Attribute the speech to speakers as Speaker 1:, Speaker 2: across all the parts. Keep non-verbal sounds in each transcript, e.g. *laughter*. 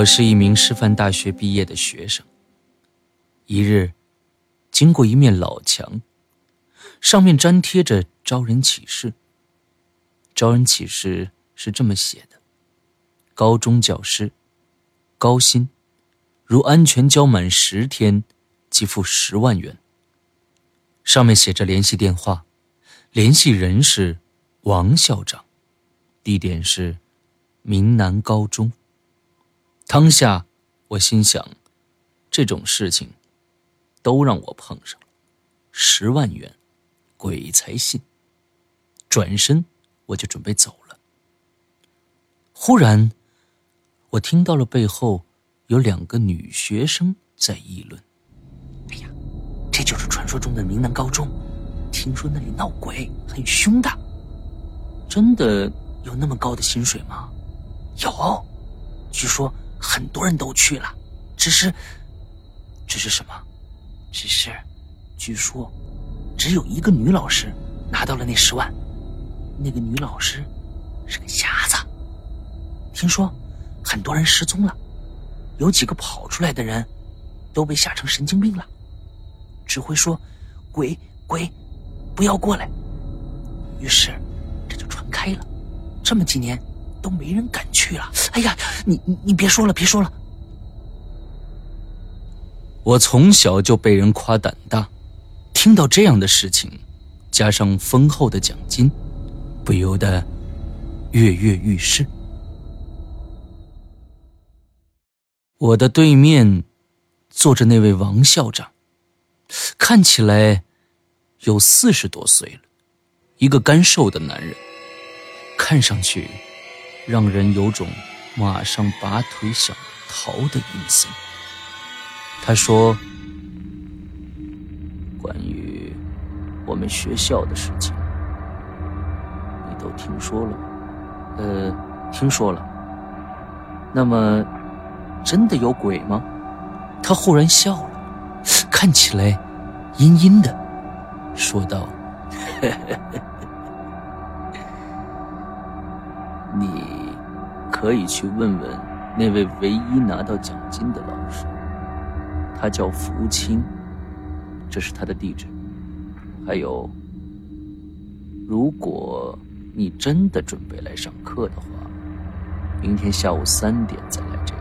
Speaker 1: 我
Speaker 2: 是一名师范大学毕业的学生。一日，经过一面老墙，上面粘贴着招人启事。招人启事是这么写的：高中教师，高薪，如安全交满十天，即付十万元。上面写着联系电话，联系人是王校长，地点是明南高中。当下，我心想，这种事情都让我碰上了，十万元，鬼才信。转身，我就准备走了。忽然，我听到了背后有两个女学生在议论：“哎呀，这就是传说中的明南高中，听说那里闹鬼，很凶的。真的有那么高的薪水吗？有，据说。”很多人都去了，只是，只是什么？只是，据说，只有一个女老师拿到了那十万。那个女老师是个瞎子。听说很多人失踪了，有几个跑出来的人都被吓成神经病了，只会说“鬼鬼，不要过来”。于是这就传开了。这么几年。都没人敢去了。哎呀，你你别说了，别说了。我从小就被人夸胆大，听到这样的事情，加上丰厚的奖金，不由得跃跃欲试。我的对面坐着那位王校长，看起来有四十多岁了，一个干瘦的男人，看上去。让人有种马上拔腿想逃的阴森。他说：“关于我们学校的事情，你都听说了吗？呃，听说了。那么，真的有鬼吗？”他忽然笑了，看起来阴阴的，说道：“ *laughs* 你。”可以去问问那位唯一拿到奖金的老师，他叫福清，这是他的地址。还有，如果你真的准备来上课的话，明天下午三点再来这里。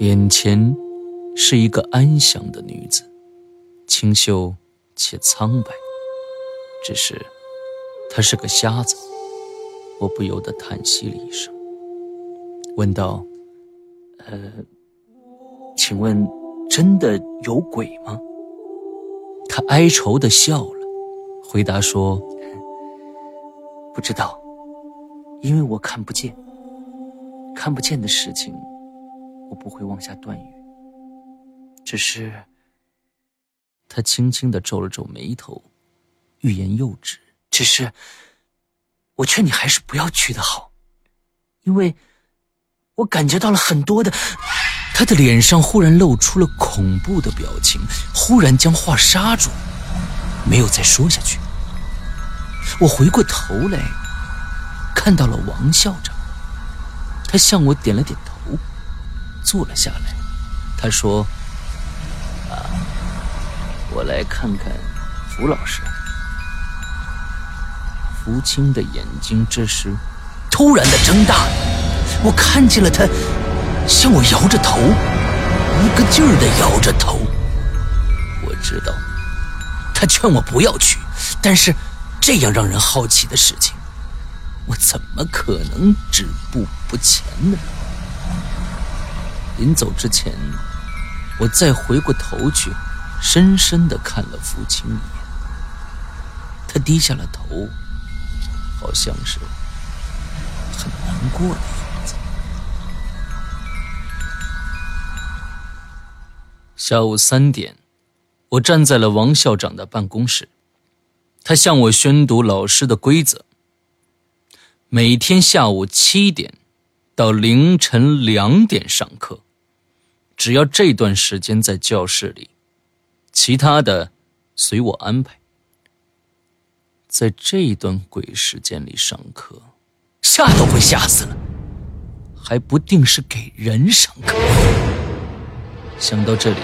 Speaker 2: 眼前是一个安详的女子，清秀且苍白。只是她是个瞎子，我不由得叹息了一声，问道：“呃，请问真的有鬼吗？”她哀愁的笑了，回答说：“不知道，因为我看不见，看不见的事情。”我不会妄下断语，只是他轻轻的皱了皱眉头，欲言又止。只是我劝你还是不要去的好，因为我感觉到了很多的。他的脸上忽然露出了恐怖的表情，忽然将话刹住，没有再说下去。我回过头来，看到了王校长，他向我点了点头。坐了下来，他说：“，我来看看福老师。”福清的眼睛这时突然的睁大，我看见了他向我摇着头，一个劲儿的摇着头。我知道他劝我不要去，但是这样让人好奇的事情，我怎么可能止步不前呢？临走之前，我再回过头去，深深的看了福清一眼。他低下了头，好像是很难过的样子。下午三点，我站在了王校长的办公室，他向我宣读老师的规则：每天下午七点到凌晨两点上课。只要这段时间在教室里，其他的随我安排。在这段鬼时间里上课，吓都会吓死了，还不定是给人上课。想到这里，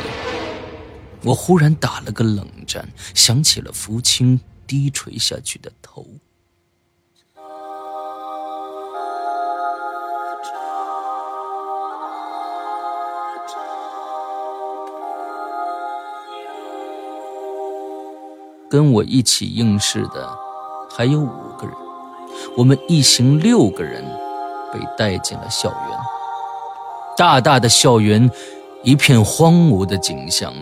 Speaker 2: 我忽然打了个冷战，想起了福清低垂下去的头。跟我一起应试的还有五个人，我们一行六个人被带进了校园。大大的校园，一片荒芜的景象，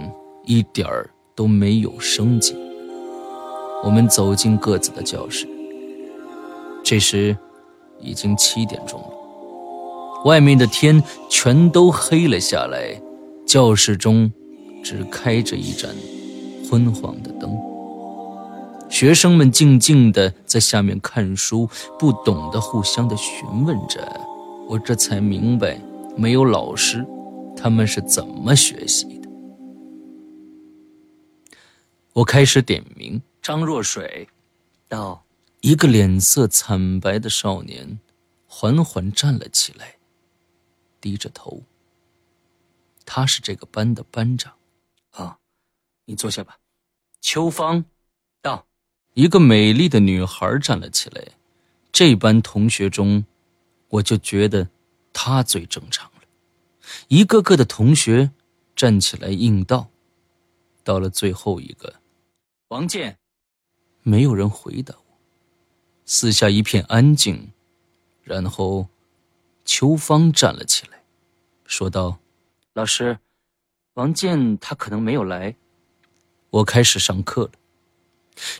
Speaker 2: 一点儿都没有生机。我们走进各自的教室，这时已经七点钟了，外面的天全都黑了下来，教室中只开着一盏昏黄的灯。学生们静静地在下面看书，不懂的互相的询问着。我这才明白，没有老师，他们是怎么学习的。我开始点名：张若水，到。一个脸色惨白的少年缓缓站了起来，低着头。他是这个班的班长。啊，你坐下吧。秋芳，一个美丽的女孩站了起来，这班同学中，我就觉得她最正常了。一个个的同学站起来应道，到了最后一个，王健，没有人回答我，四下一片安静。然后，秋芳站了起来，说道：“老师，王健他可能没有来。”我开始上课了。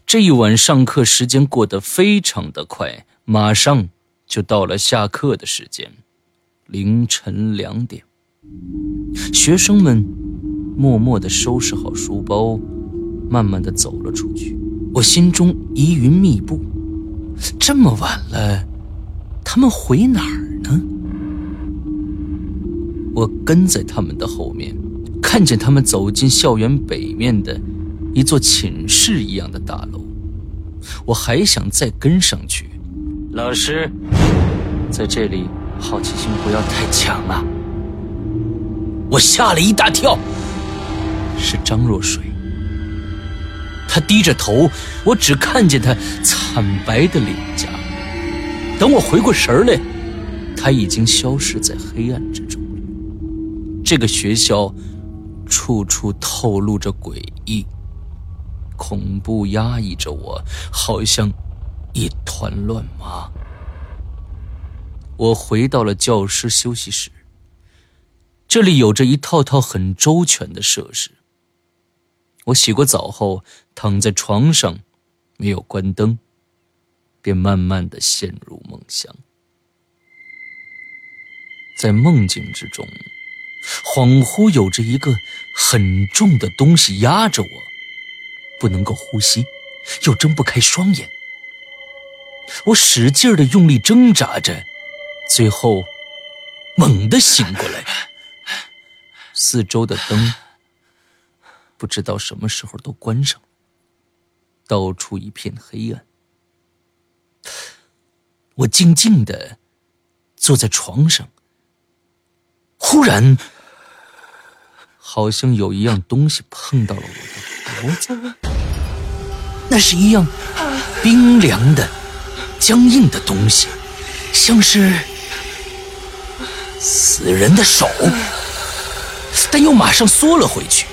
Speaker 2: 这一晚上课时间过得非常的快，马上就到了下课的时间，凌晨两点。学生们默默地收拾好书包，慢慢地走了出去。我心中疑云密布，这么晚了，他们回哪儿呢？我跟在他们的后面，看见他们走进校园北面的。一座寝室一样的大楼，我还想再跟上去。老师，在这里好奇心不要太强啊！我吓了一大跳，是张若水。他低着头，我只看见他惨白的脸颊。等我回过神来，他已经消失在黑暗之中。这个学校处处透露着诡异，恐怖压抑着我，好像一团乱麻。我回到了教师休息室，这里有着一套套很周全的设施。我洗过澡后，躺在床上，没有关灯，便慢慢的陷入梦乡。在梦境之中，恍惚有着一个很重的东西压着我，不能够呼吸，又睁不开双眼。我使劲的用力挣扎着，最后猛地醒过来，四周的灯不知道什么时候都关上了，到处一片黑暗。我静静的坐在床上。忽然，好像有一样东西碰到了我的脖子，那是一样冰凉的、僵硬的东西，像是死人的手，但又马上缩了回去。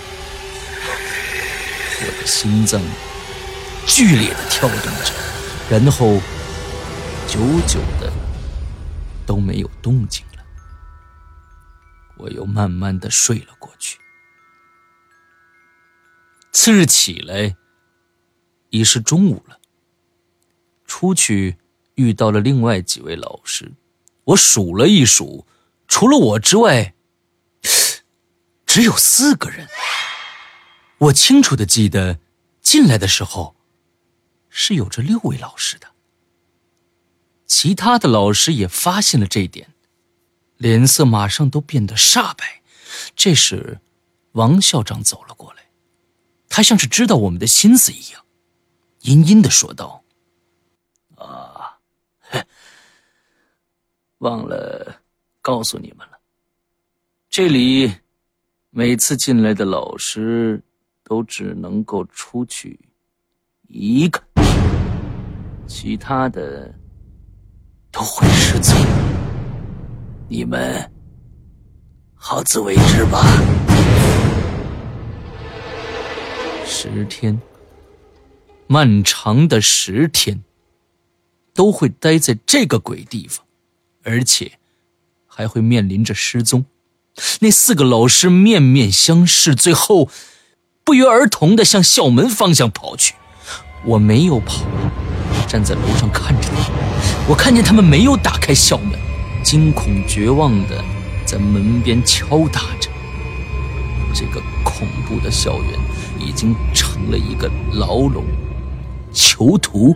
Speaker 2: 我的心脏剧烈的跳动着，然后久久的都没有动静了。我又慢慢的睡了过去。次日起来，已是中午了。出去遇到了另外几位老师，我数了一数，除了我之外，只有四个人。我清楚的记得，进来的时候是有着六位老师的。其他的老师也发现了这一点。脸色马上都变得煞白。这时，王校长走了过来，他像是知道我们的心思一样，阴阴的说道：“啊，忘了告诉你们了，这里每次进来的老师都只能够出去一个，其他的都会失踪。”你们好自为之吧。十天，漫长的十天，都会待在这个鬼地方，而且还会面临着失踪。那四个老师面面相视，最后不约而同的向校门方向跑去。我没有跑，站在楼上看着他们。我看见他们没有打开校门。惊恐绝望的在门边敲打着。这个恐怖的校园已经成了一个牢笼，囚徒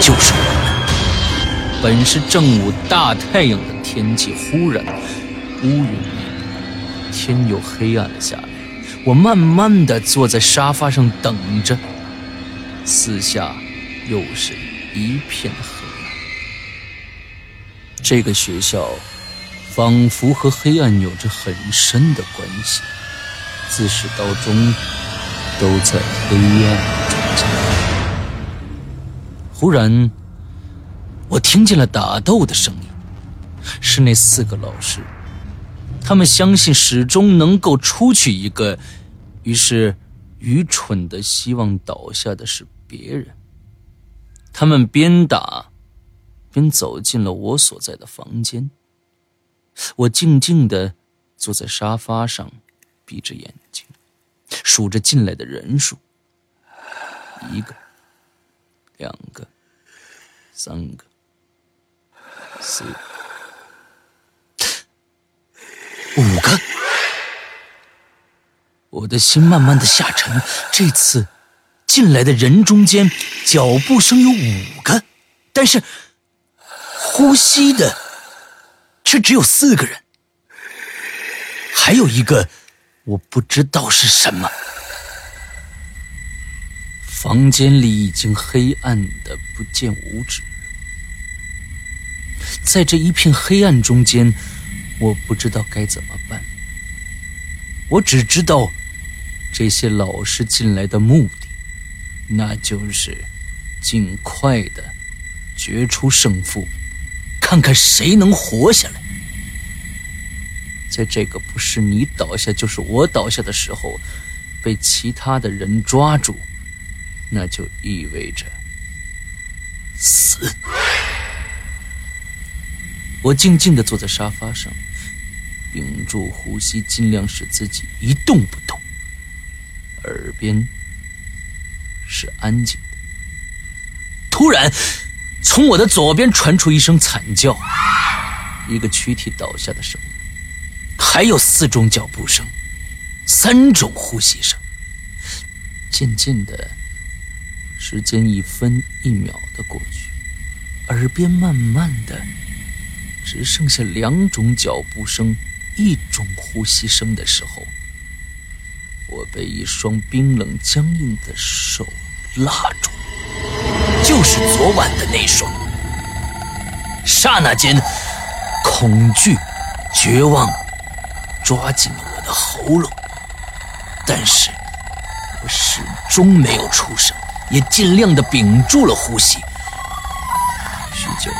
Speaker 2: 就是我们。本是正午大太阳的天气，忽然乌云密布，天又黑暗了下来。我慢慢的坐在沙发上等着，四下又是一片黑暗。这个学校仿佛和黑暗有着很深的关系，自始到终都在黑暗。忽然，我听见了打斗的声音，是那四个老师，他们相信始终能够出去一个，于是愚蠢的希望倒下的是别人。他们边打。边走进了我所在的房间。我静静的坐在沙发上，闭着眼睛，数着进来的人数：一个、两个、三个、四个、五个。我的心慢慢的下沉。这次进来的人中间，脚步声有五个，但是。呼吸的却只有四个人，还有一个我不知道是什么。房间里已经黑暗的不见五指，在这一片黑暗中间，我不知道该怎么办。我只知道这些老师进来的目的，那就是尽快的决出胜负。看看谁能活下来。在这个不是你倒下就是我倒下的时候，被其他的人抓住，那就意味着死。我静静地坐在沙发上，屏住呼吸，尽量使自己一动不动。耳边是安静的。突然，从我的左边传出一声惨叫，一个躯体倒下的声音，还有四种脚步声，三种呼吸声。渐渐的，时间一分一秒的过去，耳边慢慢的。只剩下两种脚步声，一种呼吸声的时候，我被一双冰冷僵硬的手拉住，就是昨晚的那双。刹那间，恐惧、绝望抓紧了我的喉咙，但是我始终没有出声，也尽量的屏住了呼吸。许久。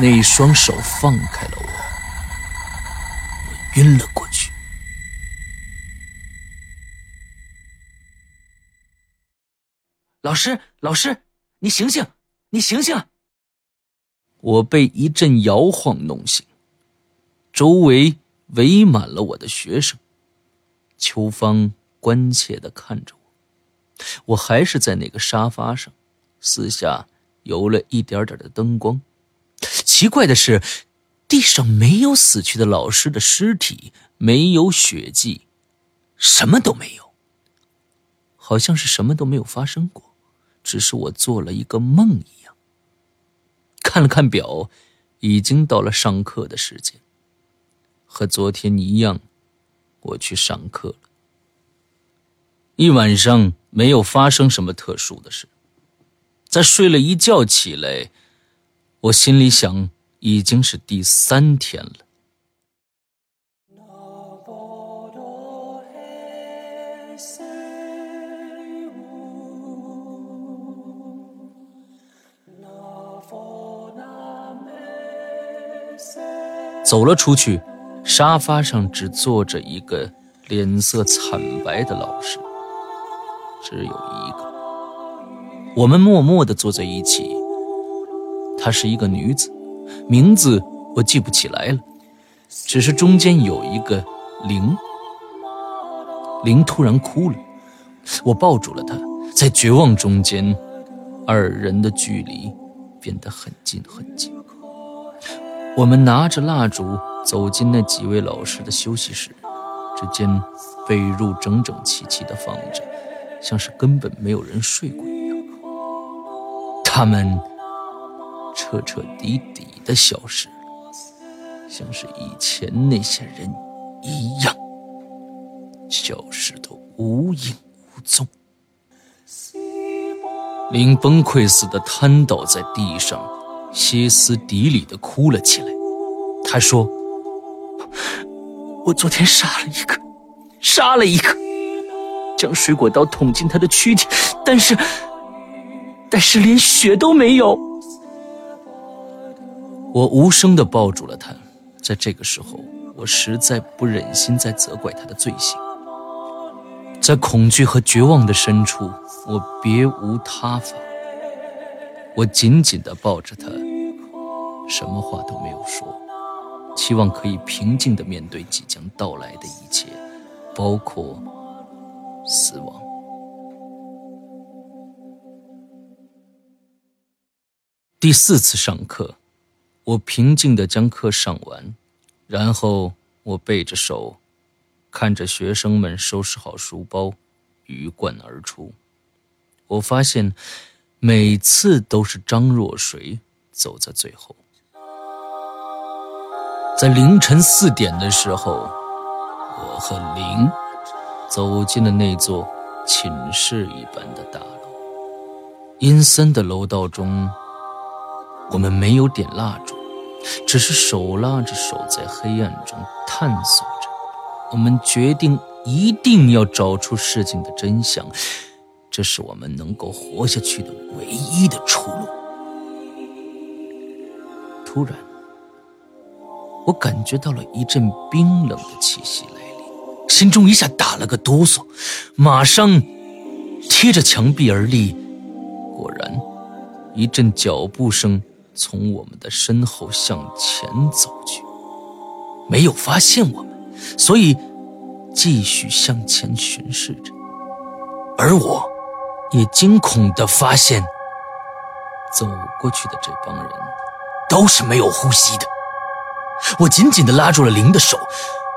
Speaker 2: 那一双手放开了我，我晕了过去。老师，老师，你醒醒，你醒醒！我被一阵摇晃弄醒，周围围满了我的学生。秋芳关切的看着我，我还是在那个沙发上，四下有了一点点的灯光。奇怪的是，地上没有死去的老师的尸体，没有血迹，什么都没有，好像是什么都没有发生过，只是我做了一个梦一样。看了看表，已经到了上课的时间，和昨天一样，我去上课了。一晚上没有发生什么特殊的事，在睡了一觉起来。我心里想，已经是第三天了。走了出去，沙发上只坐着一个脸色惨白的老师，只有一个。我们默默的坐在一起。她是一个女子，名字我记不起来了，只是中间有一个灵。灵突然哭了，我抱住了她，在绝望中间，二人的距离变得很近很近。我们拿着蜡烛走进那几位老师的休息室，只见被褥整整齐齐地放着，像是根本没有人睡过一样。他们。彻彻底底的消失了，像是以前那些人一样，消失的无影无踪。林崩溃似的瘫倒在地上，歇斯底里的哭了起来。他说：“我昨天杀了一个，杀了一个，将水果刀捅进他的躯体，但是，但是连血都没有。”我无声地抱住了他，在这个时候，我实在不忍心再责怪他的罪行。在恐惧和绝望的深处，我别无他法。我紧紧地抱着他，什么话都没有说，期望可以平静地面对即将到来的一切，包括死亡。第四次上课。我平静地将课上完，然后我背着手，看着学生们收拾好书包，鱼贯而出。我发现，每次都是张若水走在最后。在凌晨四点的时候，我和林走进了那座寝室一般的大楼。阴森的楼道中，我们没有点蜡烛。只是手拉着手在黑暗中探索着，我们决定一定要找出事情的真相，这是我们能够活下去的唯一的出路。突然，我感觉到了一阵冰冷的气息来临，心中一下打了个哆嗦，马上贴着墙壁而立。果然，一阵脚步声从我们的身后向前走去，没有发现我们，所以继续向前巡视着。而我，也惊恐地发现，走过去的这帮人都是没有呼吸的。我紧紧地拉住了林的手，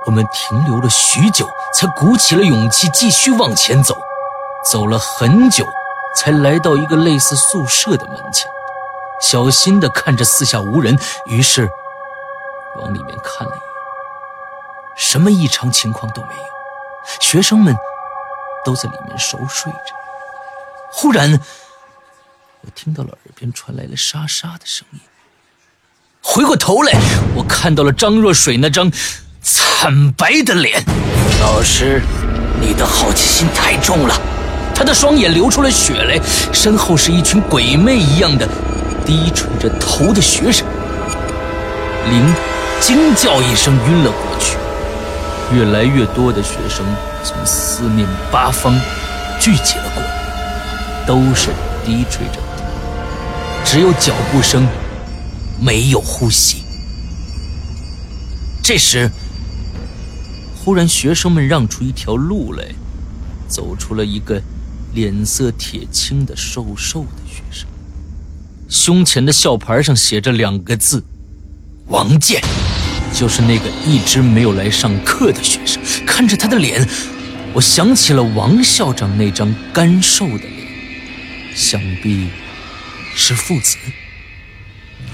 Speaker 2: 我们停留了许久，才鼓起了勇气继续往前走。走了很久，才来到一个类似宿舍的门前，小心地看着四下无人，于是往里面看了一眼，什么异常情况都没有，学生们都在里面熟睡着。忽然，我听到了耳边传来了沙沙的声音。回过头来，我看到了张若水那张惨白的脸。老师，你的好奇心太重了。他的双眼流出了血来，身后是一群鬼魅一样的低垂着头的学生。林惊叫一声，晕了过去。越来越多的学生从四面八方聚集了过来，都是低垂着头，只有脚步声。没有呼吸。这时，忽然学生们让出一条路来，走出了一个脸色铁青的瘦瘦的学生，胸前的校牌上写着两个字：“王健”，就是那个一直没有来上课的学生。看着他的脸，我想起了王校长那张干瘦的脸，想必是父子。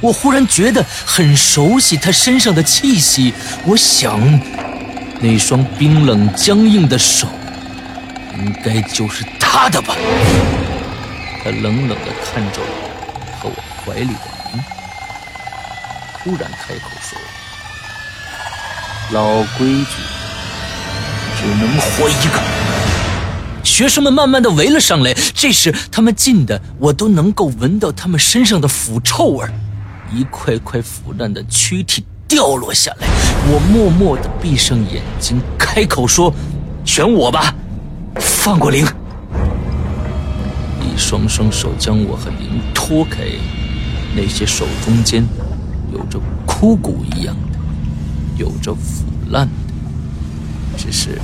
Speaker 2: 我忽然觉得很熟悉他身上的气息，我想，那双冰冷僵硬的手，应该就是他的吧。他冷冷地看着我和我怀里的林，突然开口说：“老规矩，只能活一个。”学生们慢慢的围了上来，这时他们近的我都能够闻到他们身上的腐臭味。一块块腐烂的躯体掉落下来，我默默地闭上眼睛，开口说：“选我吧，放过灵。”一双双手将我和灵拖开，那些手中间有着枯骨一样的，有着腐烂的。只是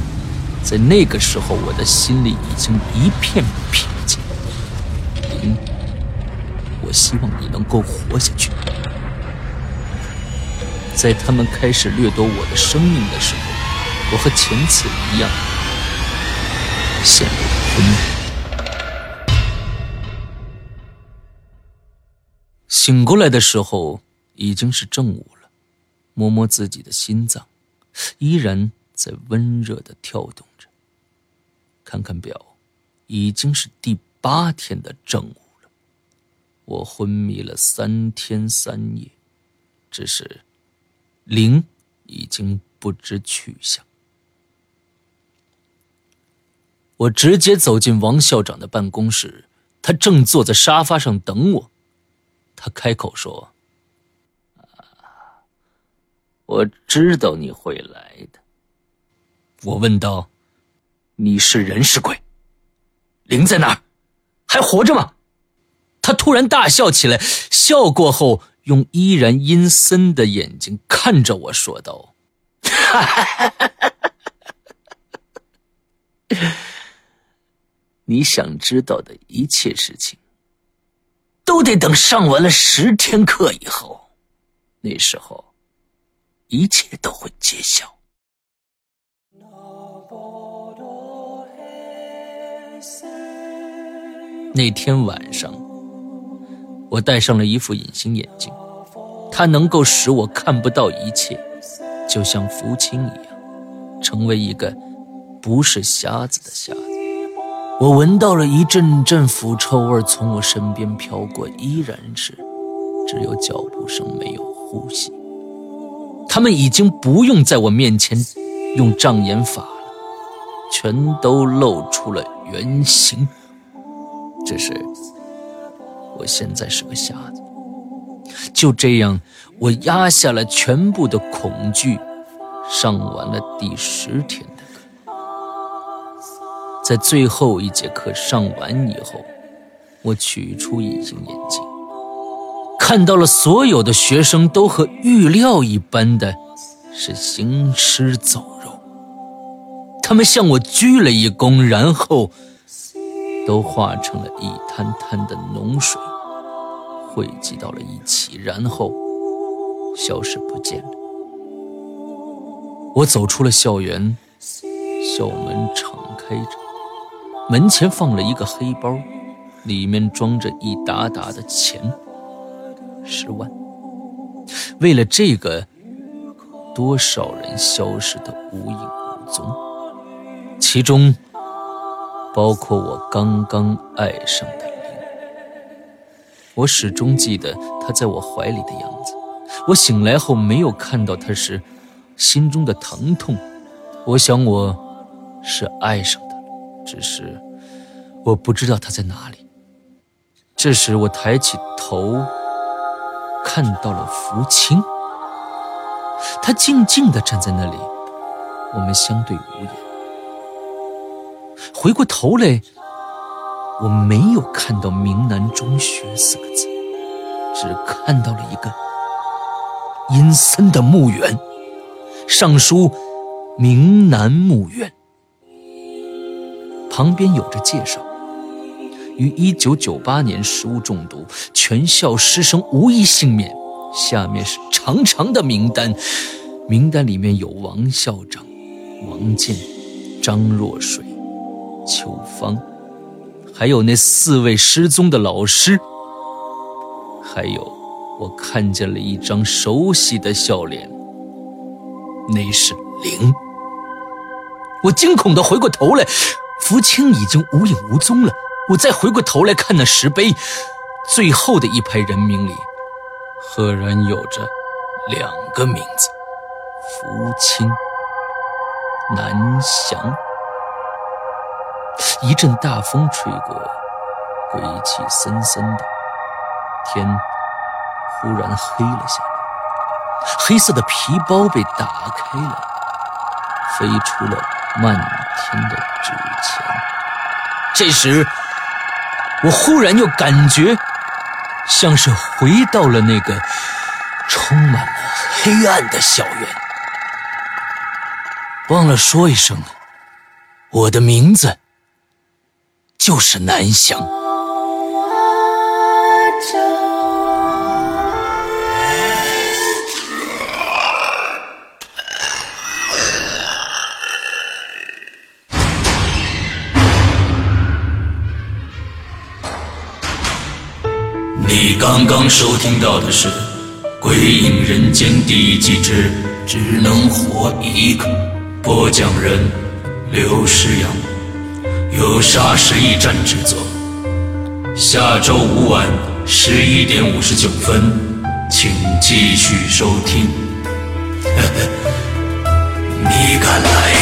Speaker 2: 在那个时候，我的心里已经一片平静。灵。我希望你能够活下去。在他们开始掠夺我的生命的时候，我和前次一样，陷入昏迷。醒过来的时候已经是正午了，摸摸自己的心脏，依然在温热的跳动着。看看表，已经是第八天的正午了。我昏迷了三天三夜，只是灵已经不知去向。我直接走进王校长的办公室，他正坐在沙发上等我。他开口说：“我知道你会来的。”我问道：“你是人是鬼？灵在哪儿？还活着吗？”他突然大笑起来，笑过后，用依然阴森的眼睛看着我说道：“ *laughs* 你想知道的一切事情，都得等上完了十天课以后，那时候，一切都会揭晓。”那天晚上。我戴上了一副隐形眼镜，它能够使我看不到一切，就像福清一样，成为一个不是瞎子的瞎子。我闻到了一阵阵腐臭味从我身边飘过，依然是只有脚步声，没有呼吸。他们已经不用在我面前用障眼法了，全都露出了原形。这是。我现在是个瞎子，就这样，我压下了全部的恐惧，上完了第十天的课。在最后一节课上完以后，我取出隐形眼镜，看到了所有的学生都和预料一般的，是行尸走肉。他们向我鞠了一躬，然后都化成了一滩滩的脓水。汇集到了一起，然后消失不见了。我走出了校园，校门敞开着，门前放了一个黑包，里面装着一沓沓的钱，十万。为了这个，多少人消失的无影无踪，其中包括我刚刚爱上的。我始终记得他在我怀里的样子。我醒来后没有看到他时，心中的疼痛。我想我是爱上他了，只是我不知道他在哪里。这时我抬起头，看到了福清。他静静地站在那里，我们相对无言。回过头来。我没有看到“明南中学”四个字，只看到了一个阴森的墓园，上书“明南墓园”，旁边有着介绍：于1998年食物中毒，全校师生无一幸免。下面是长长的名单，名单里面有王校长、王健、张若水、秋芳。还有那四位失踪的老师，还有我看见了一张熟悉的笑脸，那是灵。我惊恐地回过头来，福清已经无影无踪了。我再回过头来看那石碑，最后的一排人名里，赫然有着两个名字：福清、南翔。一阵大风吹过，鬼气森森的，天忽然黑了下来。黑色的皮包被打开了，飞出了漫天的纸钱。这时，我忽然又感觉像是回到了那个充满了黑暗的校园。忘了说一声，我的名字。就是南翔。
Speaker 3: 你刚刚收听到的是《鬼影人间》第一季之“只能活一个”，播讲人刘诗阳。由沙石驿站制作。下周五晚十一点五十九分，请继续收听。*laughs* 你敢来？